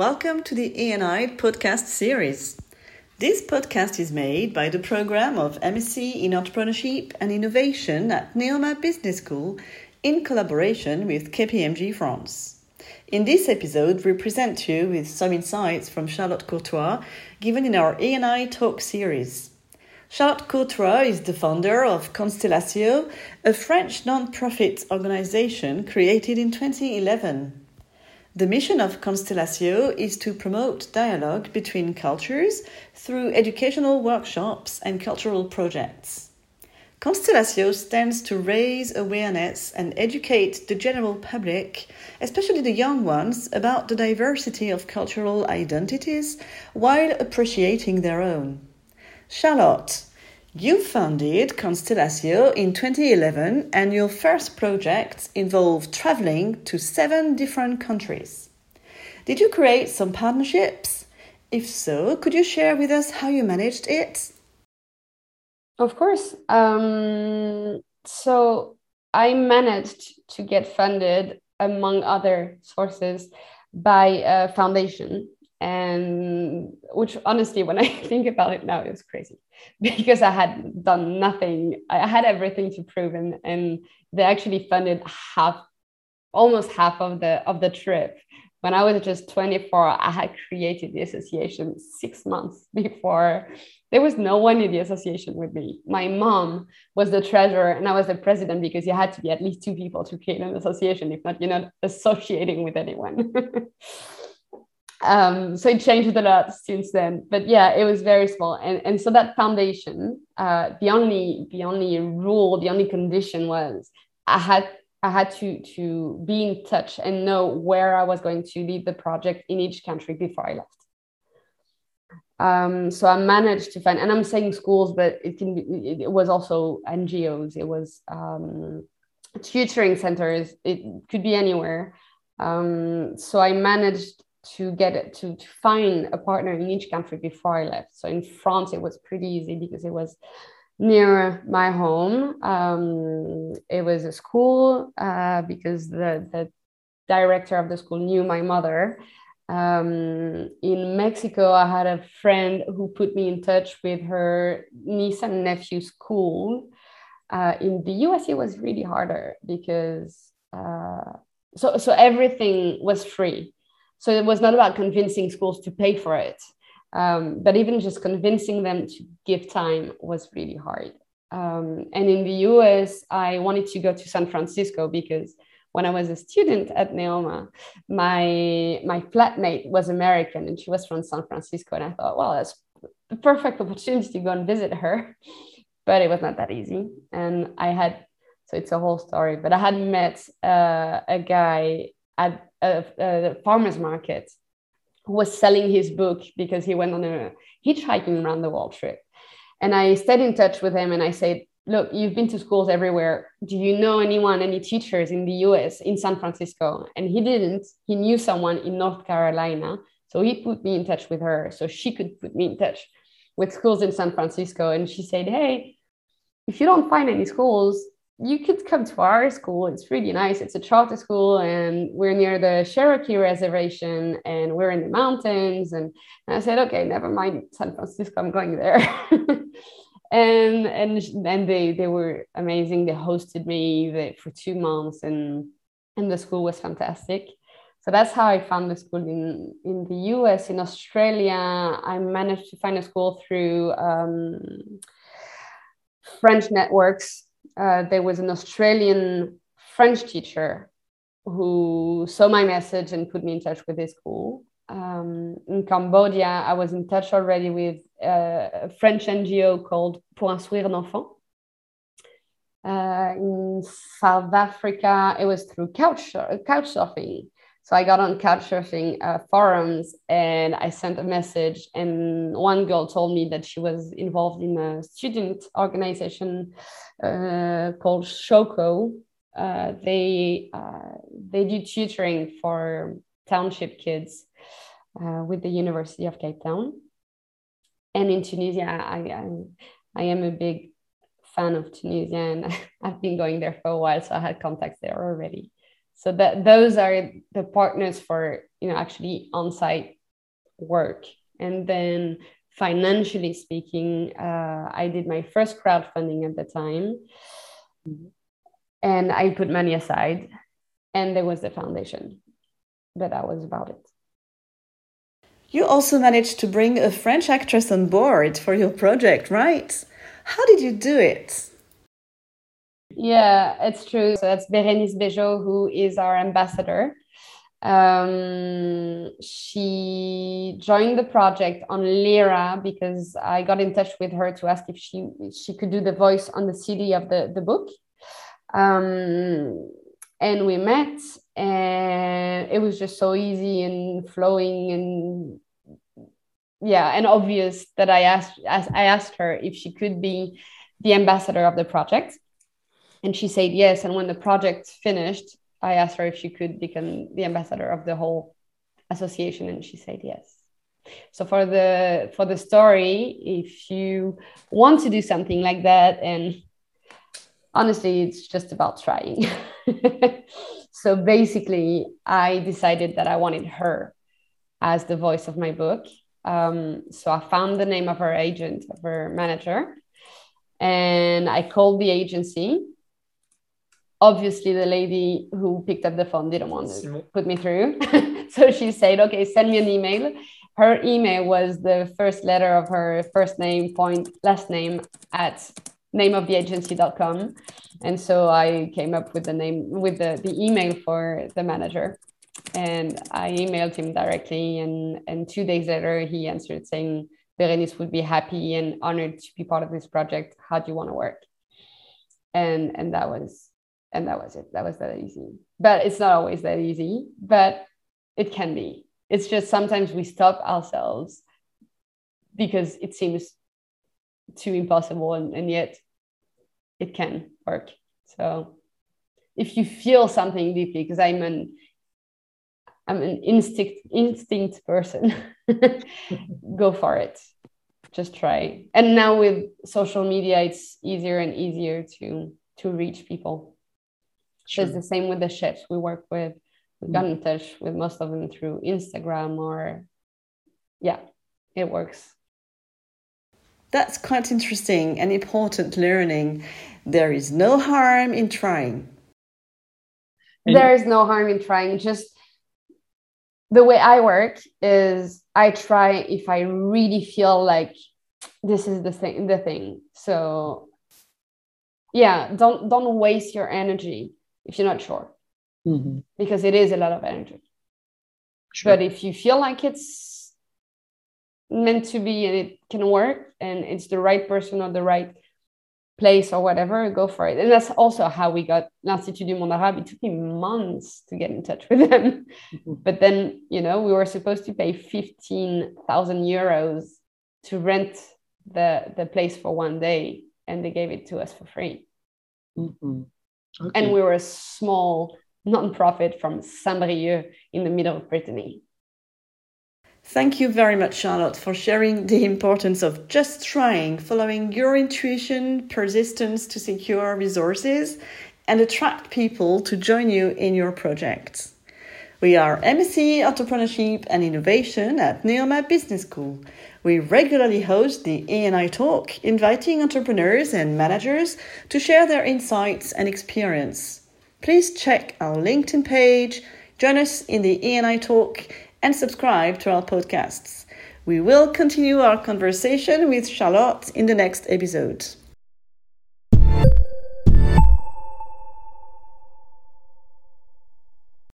Welcome to the E&I podcast series. This podcast is made by the program of MSc in Entrepreneurship and Innovation at Neoma Business School in collaboration with KPMG France. In this episode, we present you with some insights from Charlotte Courtois given in our E&I Talk series. Charlotte Courtois is the founder of Konstelacio, a French non-profit organization created in 2011. The mission of Konstelacio is to promote dialogue between cultures through educational workshops and cultural projects. Konstelacio stands to raise awareness and educate the general public, especially the young ones, about the diversity of cultural identities while appreciating their own. Charlotte, you founded Konstelacio in 2011, and your first project involved traveling to seven different countries. Did you create some partnerships? If so, could you share with us how you managed it? Of course. Um, so I managed to get funded, among other sources, by a foundation and which honestly when i think about it now it was crazy. Because i had done nothing. I had everything to prove and, and they actually funded half almost half of the of the trip. When i was just 24 i had created the association six months before. There was no one in the association with me. My mom was the treasurer and i was the president because you had to be at least two people to create an association if not you're not associating with anyone um, so it changed a lot since then. But yeah it was very small. And, and so that foundation uh, the only the only rule the only condition was i had i had to to be in touch and know where i was going to lead the project in each country before i left. Um, so i managed to find and i'm saying schools but it can be it was also ngos it was um, tutoring centers. It could be anywhere. Um, so i managed to get it to, to find a partner in each country before I left. So in France, it was pretty easy because it was near my home. Um, it was a school uh, because the, the director of the school knew my mother. Um, in Mexico, I had a friend who put me in touch with her niece and nephew school. Uh, in the US, it was really harder because uh, so so everything was free so it was not about convincing schools to pay for it, um, but even just convincing them to give time was really hard. Um, and in the US, I wanted to go to San Francisco because when I was a student at Neoma, my my flatmate was American and she was from San Francisco, and I thought, well, that's the perfect opportunity to go and visit her. But it was not that easy, and I had so it's a whole story. But I had met uh, a guy at a, a uh, farmer's market who was selling his book because he went on a hitchhiking around the world trip. And I stayed in touch with him and I said, Look, you've been to schools everywhere. Do you know anyone, any teachers in the US, in San Francisco? And he didn't. He knew someone in North Carolina. So he put me in touch with her so she could put me in touch with schools in San Francisco. And she said, Hey, if you don't find any schools, you could come to our school. It's really nice. It's a charter school, and we're near the Cherokee Reservation, and we're in the mountains. And, and I said, okay, never mind San Francisco. I'm going there. and and and they they were amazing. They hosted me for two months, and and the school was fantastic. So that's how I found the school in in the U.S. In Australia, I managed to find a school through um, French networks uh, there was an Australian French teacher who saw my message and put me in touch with his school. Um, in Cambodia, I was in touch already with uh, a French NGO called Pour un sourire d'enfant. Uh, in South Africa, it was through couch, couch surfing. So I got on couchsurfing uh, forums and I sent a message, and one girl told me that she was involved in a student organization uh, called SHAWCO. Uh, they uh, they do tutoring for township kids uh, with the University of Cape Town. And in Tunisia, I, I, I am a big fan of Tunisia, and I've been going there for a while, so I had contacts there already. So that those are the partners for you know actually on-site work. And then financially speaking, uh, I did my first crowdfunding at the time, and I put money aside, and there was the foundation. But that was about it. You also managed to bring a French actress on board for your project, right? How did you do it? Yeah, it's true. So that's Bérénice Bejo, who is our ambassador. Um, she joined the project on Lyra because I got in touch with her to ask if she she could do the voice on the CD of the the book. Um, and we met, and it was just so easy and flowing and yeah, and obvious that I asked as I asked her if she could be the ambassador of the project and she said yes. And when the project finished, I asked her if she could become the ambassador of the whole association, and she said yes. So for the for the story, if you want to do something like that, and honestly, it's just about trying. so basically, I decided that I wanted her as the voice of my book. Um, so I found the name of her agent, of her manager, and I called the agency obviously the lady who picked up the phone didn't want to put me through. So she said okay send me an email. Her email was the first letter of her first name point last name at nameoftheagency.com and so i came up with the name with the, the email for the manager. And i emailed him directly. And and two days later he answered saying Berenice would be happy and honored to be part of this project. How do you want to work? And and that was and that was it. That was that easy. But it's not always that easy but it can be. It's just sometimes we stop ourselves because it seems too impossible and, and yet it can work. So if you feel something deeply because i'm an i'm an instinct instinct person go for it. Just try. And now with social media it's easier and easier to to reach people Sure. It's the same with the chefs we work with. We got in touch with most of them through Instagram or, yeah, it works. That's quite interesting and important learning. There is no harm in trying. There is no harm in trying. Just the way I work is I try if I really feel like this is the thing the thing. So yeah, don't don't waste your energy if you're not sure mm-hmm. because it is a lot of energy sure. but if you feel like it's meant to be and it can work and it's the right person or the right place or whatever go for it and that's also how we got l'institut du monde arabe it took me months to get in touch with them mm-hmm. but then you know we were supposed to pay 15000 euros to rent the the place for one day and they gave it to us for free mm-hmm. Okay. And we were a small non-profit from Saint-Brieuc in the middle of Brittany. Thank you very much, Charlotte, for sharing the importance of just trying, following your intuition, persistence to secure resources, and attract people to join you in your projects. We are MSc Entrepreneurship and Innovation at Neoma Business School. We regularly host the E&I Talk, inviting entrepreneurs and managers to share their insights and experience. Please check our LinkedIn page, join us in the E&I Talk, and subscribe to our podcasts. We will continue our conversation with Charlotte in the next episode.